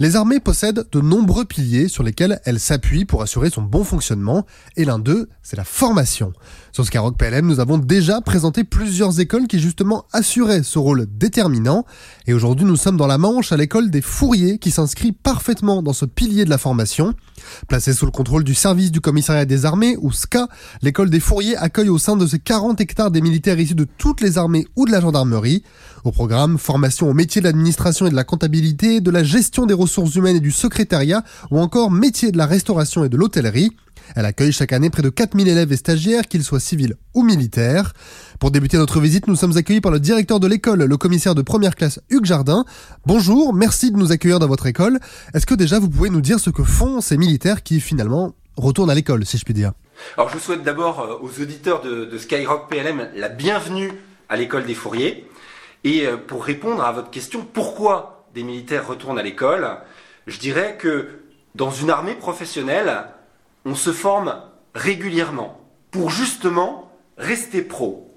Les armées possèdent de nombreux piliers sur lesquels elles s'appuient pour assurer son bon fonctionnement, et l'un d'eux, c'est la formation. Sur Skyrock PLM, nous avons déjà présenté plusieurs écoles qui justement assuraient ce rôle déterminant, et aujourd'hui nous sommes dans la Manche à l'école des Fourriers qui s'inscrit parfaitement dans ce pilier de la formation. Placée sous le contrôle du service du commissariat des armées, ou SCA, l'école des Fourriers accueille au sein de ses 40 hectares des militaires issus de toutes les armées ou de la gendarmerie. Au programme, formation au métier de l'administration et de la comptabilité, de la gestion des ressources humaines et du secrétariat, ou encore métier de la restauration et de l'hôtellerie. Elle accueille chaque année près de 4000 élèves et stagiaires, qu'ils soient civils ou militaires. Pour débuter notre visite, nous sommes accueillis par le directeur de l'école, le commissaire de première classe Hugues Jardin. Bonjour, merci de nous accueillir dans votre école. Est-ce que déjà vous pouvez nous dire ce que font ces militaires qui finalement retournent à l'école, si je puis dire? Alors je vous souhaite d'abord euh, aux auditeurs de, de Skyrock PLM la bienvenue à l'école des Fourriers. Et euh, pour répondre à votre question, pourquoi des militaires retournent à l'école Je dirais que dans une armée professionnelle, on se forme régulièrement pour justement rester pro.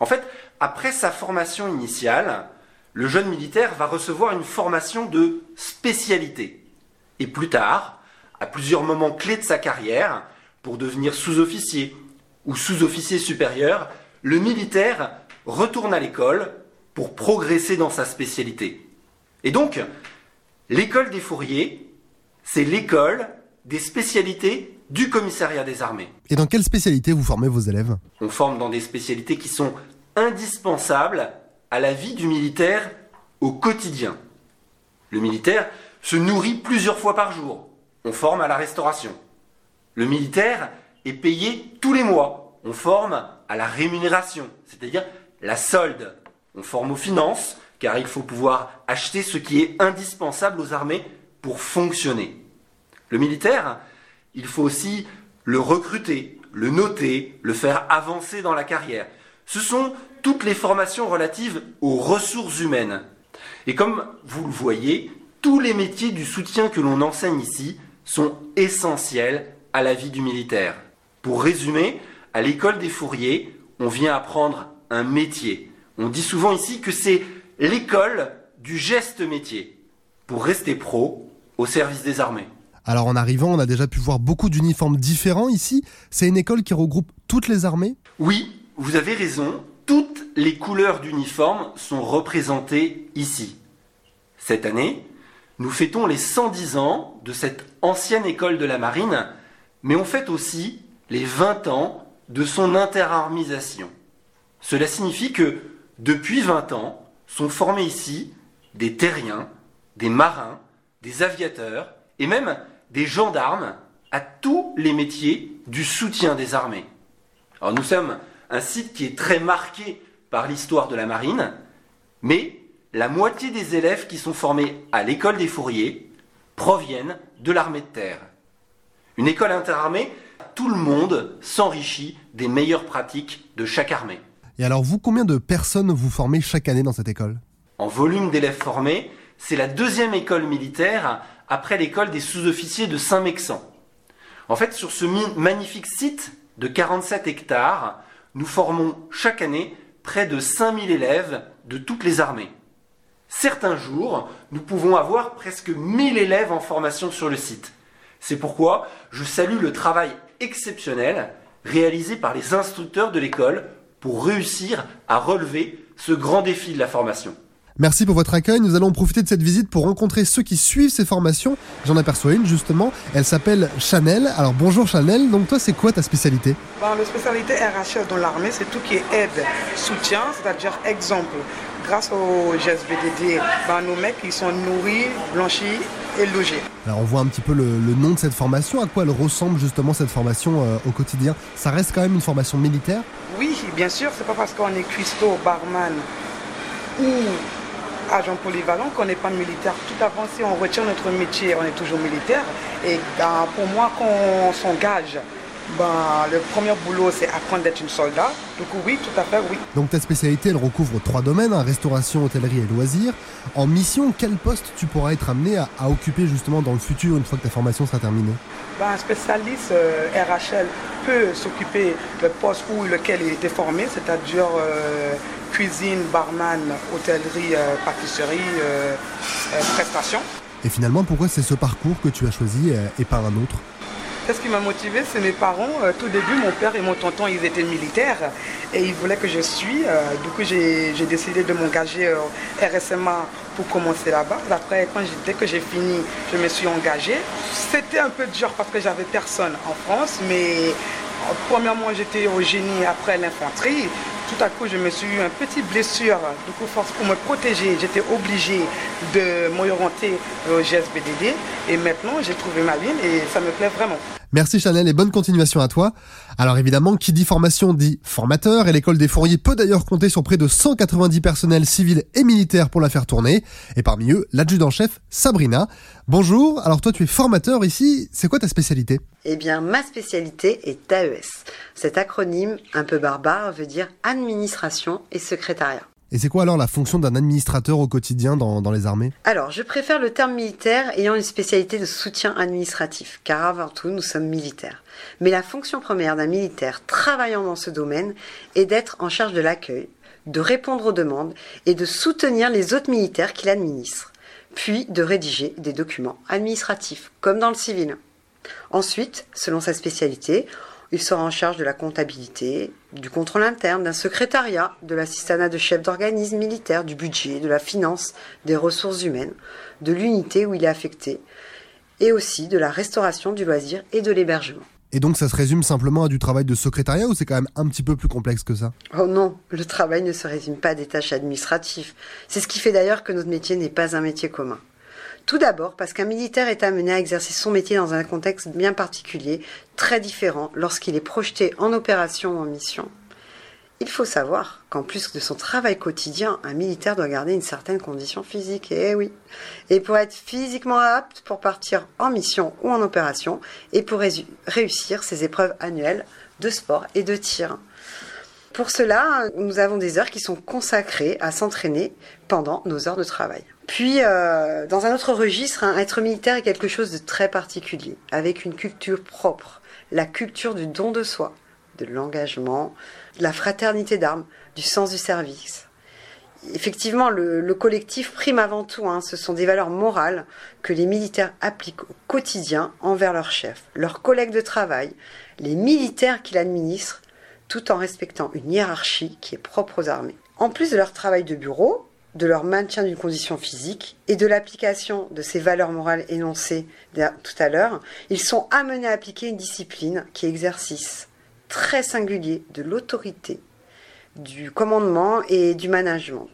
En fait, après sa formation initiale, le jeune militaire va recevoir une formation de spécialité. Et plus tard, à plusieurs moments clés de sa carrière, pour devenir sous-officier ou sous-officier supérieur, le militaire retourne à l'école pour progresser dans sa spécialité. Et donc, l'école des fourriers, c'est l'école des spécialités du commissariat des armées. Et dans quelle spécialité vous formez vos élèves? On forme dans des spécialités qui sont indispensables à la vie du militaire au quotidien. Le militaire se nourrit plusieurs fois par jour. On forme à la restauration. Le militaire est payé tous les mois. On forme à la rémunération, c'est-à-dire la solde. On forme aux finances, car il faut pouvoir acheter ce qui est indispensable aux armées pour fonctionner. Le militaire, il faut aussi le recruter, le noter, le faire avancer dans la carrière. Ce sont toutes les formations relatives aux ressources humaines. Et comme vous le voyez, tous les métiers du soutien que l'on enseigne ici sont essentiels à la vie du militaire. Pour résumer, à l'école des fourriers, on vient apprendre un métier. On dit souvent ici que c'est l'école du geste métier pour rester pro au service des armées. Alors en arrivant, on a déjà pu voir beaucoup d'uniformes différents ici. C'est une école qui regroupe toutes les armées? Oui, vous avez raison. Toutes les couleurs d'uniforme sont représentées ici. Cette année, nous fêtons les 110 ans de cette ancienne école de la marine, mais on fête aussi les 20 ans de son interarmisation. Cela signifie que depuis 20 ans, sont formés ici des terriens, des marins, des aviateurs et même des gendarmes à tous les métiers du soutien des armées. Alors nous sommes un site qui est très marqué par l'histoire de la marine, mais la moitié des élèves qui sont formés à l'école des fourriers proviennent de l'armée de terre. Une école interarmée, tout le monde s'enrichit des meilleures pratiques de chaque armée. Et alors vous, combien de personnes vous formez chaque année dans cette école? En volume d'élèves formés, c'est la deuxième école militaire après l'école des sous-officiers de Saint-Mexan. En fait, sur ce magnifique site de 47 hectares, nous formons chaque année près de 5000 élèves de toutes les armées. Certains jours, nous pouvons avoir presque 1000 élèves en formation sur le site. C'est pourquoi je salue le travail exceptionnel réalisé par les instructeurs de l'école pour réussir à relever ce grand défi de la formation. Merci pour votre accueil. Nous allons profiter de cette visite pour rencontrer ceux qui suivent ces formations. J'en aperçois une justement. Elle s'appelle Chanel. Alors bonjour Chanel. Donc toi, c'est quoi ta spécialité? Ben, La spécialité RHL dans l'armée, c'est tout qui est aide, soutien, c'est-à-dire exemple. Grâce au GSBDD, ben, nos mecs, ils sont nourris, blanchis et logés. Alors on voit un petit peu le, nom de cette formation. À quoi elle ressemble justement cette formation euh, au quotidien? Ça reste quand même une formation militaire? Oui, bien sûr. C'est pas parce qu'on est cuistot, barman ou agent polyvalent, qu'on n'est pas militaire. Tout avant, si on retient notre métier, on est toujours militaire. Et ben, pour moi, qu'on s'engage, ben, le premier boulot, c'est apprendre d'être une soldat. Donc oui, tout à fait, oui. Donc ta spécialité, elle recouvre trois domaines, hein, restauration, hôtellerie et loisirs. En mission, quel poste tu pourras être amené à, occuper justement dans le futur, une fois que ta formation sera terminée? Ben, Un spécialiste euh, RHL peut s'occuper du poste où lequel il était formé, c'est-à-dire... Euh, cuisine, barman, hôtellerie, euh, pâtisserie, prestations. Et finalement, pourquoi c'est ce parcours que tu as choisi et pas un autre? Ce qui m'a motivé, c'est mes parents. Euh, tout début, mon père et mon tonton, ils étaient militaires et ils voulaient que je suis. Euh, du coup, j'ai décidé de m'engager au RSMA pour commencer là-bas. Après, quand dès que j'ai fini, je me suis engagée. C'était un peu dur parce que j'avais personne en France, mais euh, premièrement, j'étais au génie après l'infanterie tout à coup, je me suis eu une petite blessure. Du coup, pour me protéger, j'étais obligée de m'orienter au GSBDD. Et maintenant, j'ai trouvé ma ligne et ça me plaît vraiment. Merci Chanel et bonne continuation à toi. Alors évidemment, qui dit formation dit formateur et l'école des fourriers peut d'ailleurs compter sur près de 190 personnels civils et militaires pour la faire tourner. Et parmi eux, l'adjudant-chef Sabrina. Bonjour, alors toi tu es formateur ici, c'est quoi ta spécialité? Eh bien ma spécialité est AES. Cet acronyme un peu barbare veut dire administration et secrétariat. Et c'est quoi alors la fonction d'un administrateur au quotidien dans, les armées? Alors, je préfère le terme militaire ayant une spécialité de soutien administratif, car avant tout, nous sommes militaires. Mais la fonction première d'un militaire travaillant dans ce domaine est d'être en charge de l'accueil, de répondre aux demandes et de soutenir les autres militaires qu'il administre, puis de rédiger des documents administratifs, comme dans le civil. Ensuite, selon sa spécialité, il sera en charge de la comptabilité, du contrôle interne, d'un secrétariat, de l'assistanat de chef d'organisme militaire, du budget, de la finance, des ressources humaines, de l'unité où il est affecté, et aussi de la restauration du loisir et de l'hébergement. Et donc ça se résume simplement à du travail de secrétariat ou c'est quand même un petit peu plus complexe que ça? Oh non, le travail ne se résume pas à des tâches administratives. C'est ce qui fait d'ailleurs que notre métier n'est pas un métier commun. Tout d'abord parce qu'un militaire est amené à exercer son métier dans un contexte bien particulier, très différent lorsqu'il est projeté en opération ou en mission. Il faut savoir qu'en plus de son travail quotidien, un militaire doit garder une certaine condition physique. Et eh oui. Et pour être physiquement apte pour partir en mission ou en opération et pour réussir ses épreuves annuelles de sport et de tir. Pour cela, nous avons des heures qui sont consacrées à s'entraîner pendant nos heures de travail. Puis, euh, dans un autre registre, hein, être militaire est quelque chose de très particulier, avec une culture propre, la culture du don de soi, de l'engagement, de la fraternité d'armes, du sens du service. Effectivement, le, collectif prime avant tout. Hein, ce sont des valeurs morales que les militaires appliquent au quotidien envers leurs chefs, leurs collègues de travail, les militaires qu'ils administrent, tout en respectant une hiérarchie qui est propre aux armées. En plus de leur travail de bureau, de leur maintien d'une condition physique et de l'application de ces valeurs morales énoncées tout à l'heure, ils sont amenés à appliquer une discipline qui exercice très singulier de l'autorité, du commandement et du management.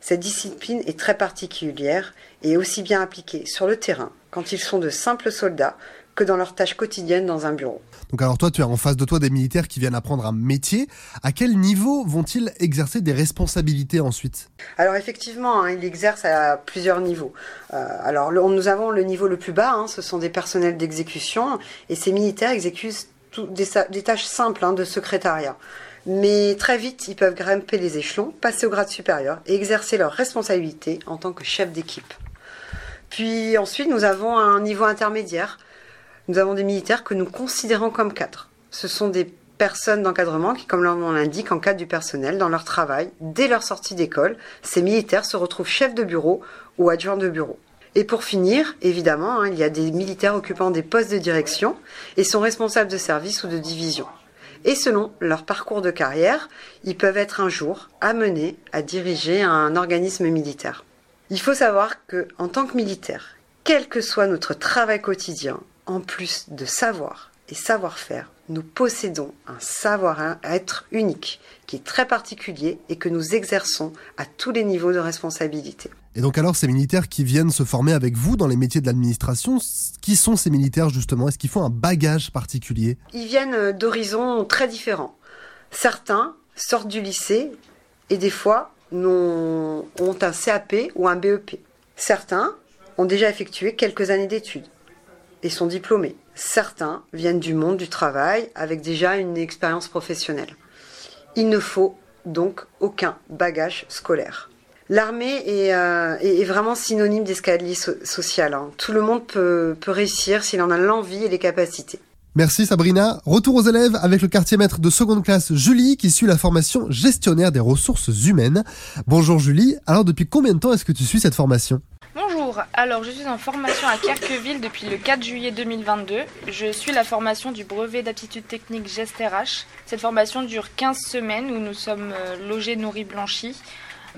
Cette discipline est très particulière et aussi bien appliquée sur le terrain quand ils sont de simples soldats que dans leurs tâches quotidiennes dans un bureau. Donc alors toi, tu as en face de toi des militaires qui viennent apprendre un métier. À quel niveau vont-ils exercer des responsabilités ensuite? Alors effectivement, hein, ils exercent à plusieurs niveaux. Euh, alors nous avons le niveau le plus bas, hein, ce sont des personnels d'exécution, et ces militaires exécutent des, tâches simples hein, de secrétariat. Mais très vite, ils peuvent grimper les échelons, passer au grade supérieur et exercer leurs responsabilités en tant que chef d'équipe. Puis ensuite, nous avons un niveau intermédiaire nous avons des militaires que nous considérons comme cadres. Ce sont des personnes d'encadrement qui, comme leur nom l'indique, encadrent du personnel dans leur travail. Dès leur sortie d'école, ces militaires se retrouvent chefs de bureau ou adjoints de bureau. Et pour finir, évidemment, hein, il y a des militaires occupant des postes de direction et sont responsables de service ou de division. Et selon leur parcours de carrière, ils peuvent être un jour amenés à diriger un organisme militaire. Il faut savoir que, en tant que militaire, quel que soit notre travail quotidien, en plus de savoir et savoir-faire, nous possédons un savoir-être unique qui est très particulier et que nous exerçons à tous les niveaux de responsabilité. Et donc alors ces militaires qui viennent se former avec vous dans les métiers de l'administration, qui sont ces militaires justement? Est-ce qu'ils font un bagage particulier? Ils viennent euh, d'horizons très différents. Certains sortent du lycée et des fois ont un CAP ou un BEP. Certains ont déjà effectué quelques années d'études et sont diplômés. Certains viennent du monde du travail avec déjà une expérience professionnelle. Il ne faut donc aucun bagage scolaire. L'armée est, euh, vraiment synonyme d'escalier social. Hein. Tout le monde peut, peut réussir s'il en a l'envie et les capacités. Merci Sabrina. Retour aux élèves avec le quartier maître de seconde classe Julie qui suit la formation gestionnaire des ressources humaines. Bonjour Julie. Alors depuis combien de temps est-ce que tu suis cette formation? Bonjour. Alors je suis en formation à Kerqueville depuis le 4 juillet 2022. Je suis la formation du brevet d'aptitude technique Gest RH. Cette formation dure 15 semaines où nous sommes euh, logés, nourris, blanchis.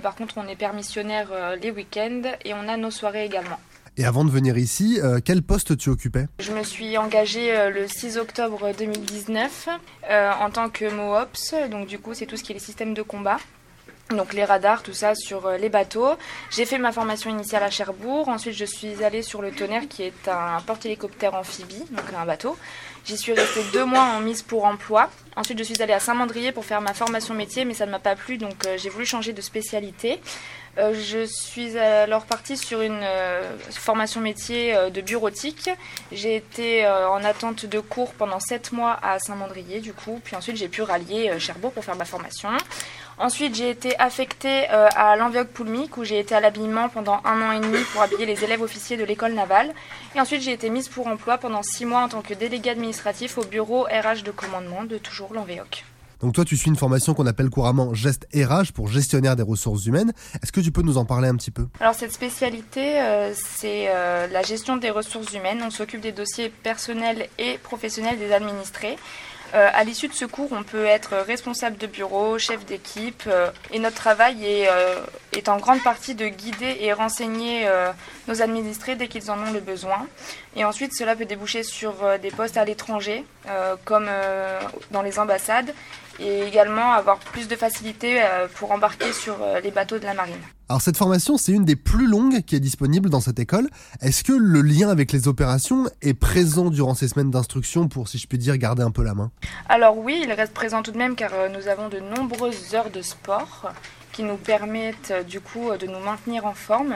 Par contre, on est permissionnaire euh, les week-ends et on a nos soirées également. Et avant de venir ici, euh, quel poste tu occupais? Je me suis engagée le 6 octobre 2019 en tant que MOOPS, donc du coup c'est tout ce qui est les systèmes de combat donc les radars, tout ça sur euh, les bateaux. J'ai fait ma formation initiale à Cherbourg. Ensuite, je suis allée sur le Tonnerre, qui est un porte-hélicoptère amphibie, donc un bateau. J'y suis restée deux mois en mise pour emploi. Ensuite, je suis allée à Saint-Mandrier pour faire ma formation métier, mais ça ne m'a pas plu, donc euh, j'ai voulu changer de spécialité. Euh, je suis alors partie sur une formation métier de bureautique. J'ai été en attente de cours pendant sept mois à Saint-Mandrier, du coup. Puis ensuite, j'ai pu rallier Cherbourg pour faire ma formation. Ensuite, j'ai été affectée euh, à l'Enviog Poulmic, où j'ai été à l'habillement pendant un an et demi pour habiller les élèves officiers de l'école navale. Et ensuite, j'ai été mise pour emploi pendant six mois en tant que délégué administratif au bureau RH de commandement de toujours l'Enveoc. Donc toi, tu suis une formation qu'on appelle couramment geste RH pour gestionnaire des ressources humaines. Est-ce que tu peux nous en parler un petit peu? Alors cette spécialité, euh, c'est euh, la gestion des ressources humaines. On s'occupe des dossiers personnels et professionnels des administrés. Euh, à l'issue de ce cours, on peut être responsable de bureau, chef d'équipe, euh, et notre travail euh, est, en grande partie de guider et renseigner nos administrés dès qu'ils en ont le besoin. Et ensuite, cela peut déboucher sur des postes à l'étranger, comme dans les ambassades, et également avoir plus de facilité pour embarquer sur les bateaux de la marine. Alors cette formation, c'est une des plus longues qui est disponible dans cette école. Est-ce que le lien avec les opérations est présent durant ces semaines d'instruction pour, si je puis dire, garder un peu la main? Alors oui, il reste présent tout de même car euh, nous avons de nombreuses heures de sport qui nous permettent euh, du coup de nous maintenir en forme.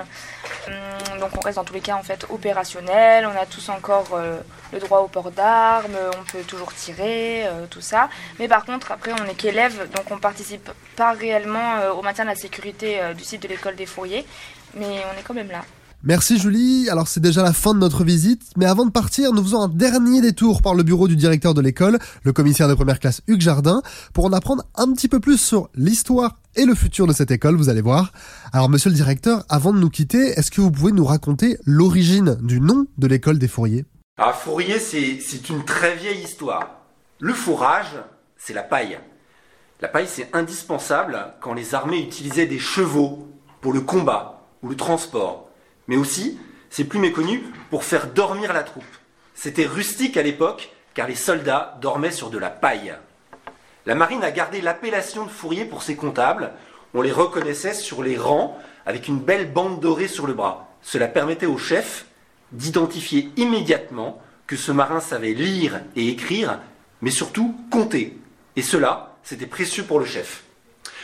Hum, donc on reste dans tous les cas en fait opérationnel, on a tous encore euh, le droit au port d'armes, on peut toujours tirer, euh, tout ça. Mais par contre après on n'est qu'élève, donc on participe pas réellement au maintien de la sécurité du site de l'école des fourriers, mais on est quand même là. Merci Julie. Alors c'est déjà la fin de notre visite, mais avant de partir, nous faisons un dernier détour par le bureau du directeur de l'école, le commissaire de première classe Hugues Jardin, pour en apprendre un petit peu plus sur l'histoire et le futur de cette école, vous allez voir. Alors monsieur le directeur, avant de nous quitter, est-ce que vous pouvez nous raconter l'origine du nom de l'école des fourriers? Ah fourrier, c'est une très vieille histoire. Le fourrage, c'est la paille. La paille, c'est indispensable quand les armées utilisaient des chevaux pour le combat ou le transport mais aussi, c'est plus méconnu, pour faire dormir la troupe. C'était rustique à l'époque, car les soldats dormaient sur de la paille. La marine a gardé l'appellation de fourrier pour ses comptables. On les reconnaissait sur les rangs avec une belle bande dorée sur le bras. Cela permettait au chef d'identifier immédiatement que ce marin savait lire et écrire, mais surtout compter. Et cela, c'était précieux pour le chef.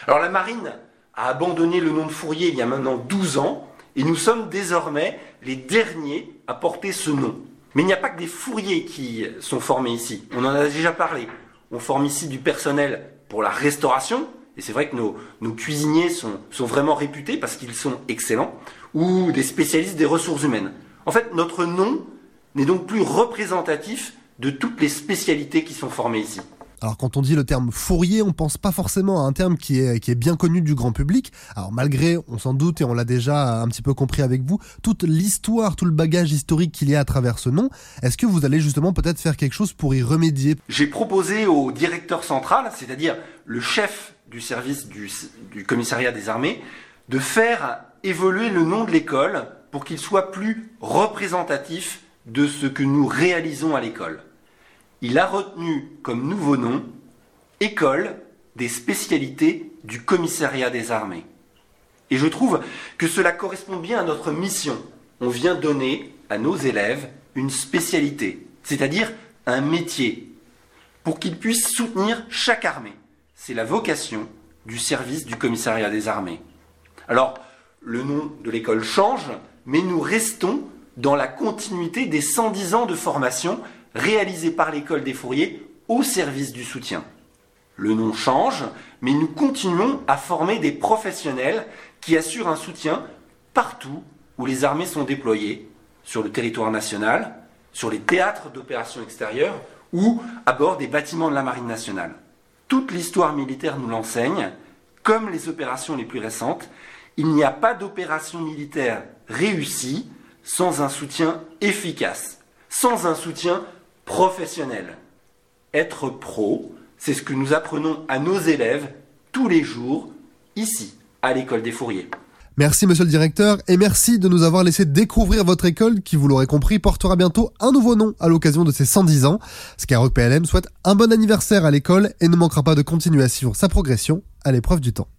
Alors la marine a abandonné le nom de fourrier il y a maintenant 12 ans, et nous sommes désormais les derniers à porter ce nom. Mais il n'y a pas que des fourriers qui sont formés ici. On en a déjà parlé. On forme ici du personnel pour la restauration, et c'est vrai que nos, cuisiniers sont, vraiment réputés parce qu'ils sont excellents, ou des spécialistes des ressources humaines. En fait, notre nom n'est donc plus représentatif de toutes les spécialités qui sont formées ici. Alors quand on dit le terme fourrier, on pense pas forcément à un terme qui est, bien connu du grand public. Alors malgré, on s'en doute et on l'a déjà un petit peu compris avec vous, toute l'histoire, tout le bagage historique qu'il y a à travers ce nom, est-ce que vous allez justement peut-être faire quelque chose pour y remédier? J'ai proposé au directeur central, c'est-à-dire le chef du service du commissariat des armées, de faire évoluer le nom de l'école pour qu'il soit plus représentatif de ce que nous réalisons à l'école il a retenu comme nouveau nom École des spécialités du commissariat des armées. Et je trouve que cela correspond bien à notre mission. On vient donner à nos élèves une spécialité, c'est-à-dire un métier, pour qu'ils puissent soutenir chaque armée. C'est la vocation du service du commissariat des armées. Alors, le nom de l'école change, mais nous restons dans la continuité des 110 ans de formation réalisé par l'école des fourriers au service du soutien. Le nom change, mais nous continuons à former des professionnels qui assurent un soutien partout où les armées sont déployées, sur le territoire national, sur les théâtres d'opérations extérieures ou à bord des bâtiments de la Marine nationale. Toute l'histoire militaire nous l'enseigne, comme les opérations les plus récentes, il n'y a pas d'opération militaire réussie sans un soutien efficace, sans un soutien professionnel. Être pro, c'est ce que nous apprenons à nos élèves tous les jours, ici, à l'école des Fouriers. Merci monsieur le directeur et merci de nous avoir laissé découvrir votre école qui, vous l'aurez compris, portera bientôt un nouveau nom à l'occasion de ses 110 ans. Skyrock PLM souhaite un bon anniversaire à l'école et ne manquera pas de continuer à suivre sa progression à l'épreuve du temps.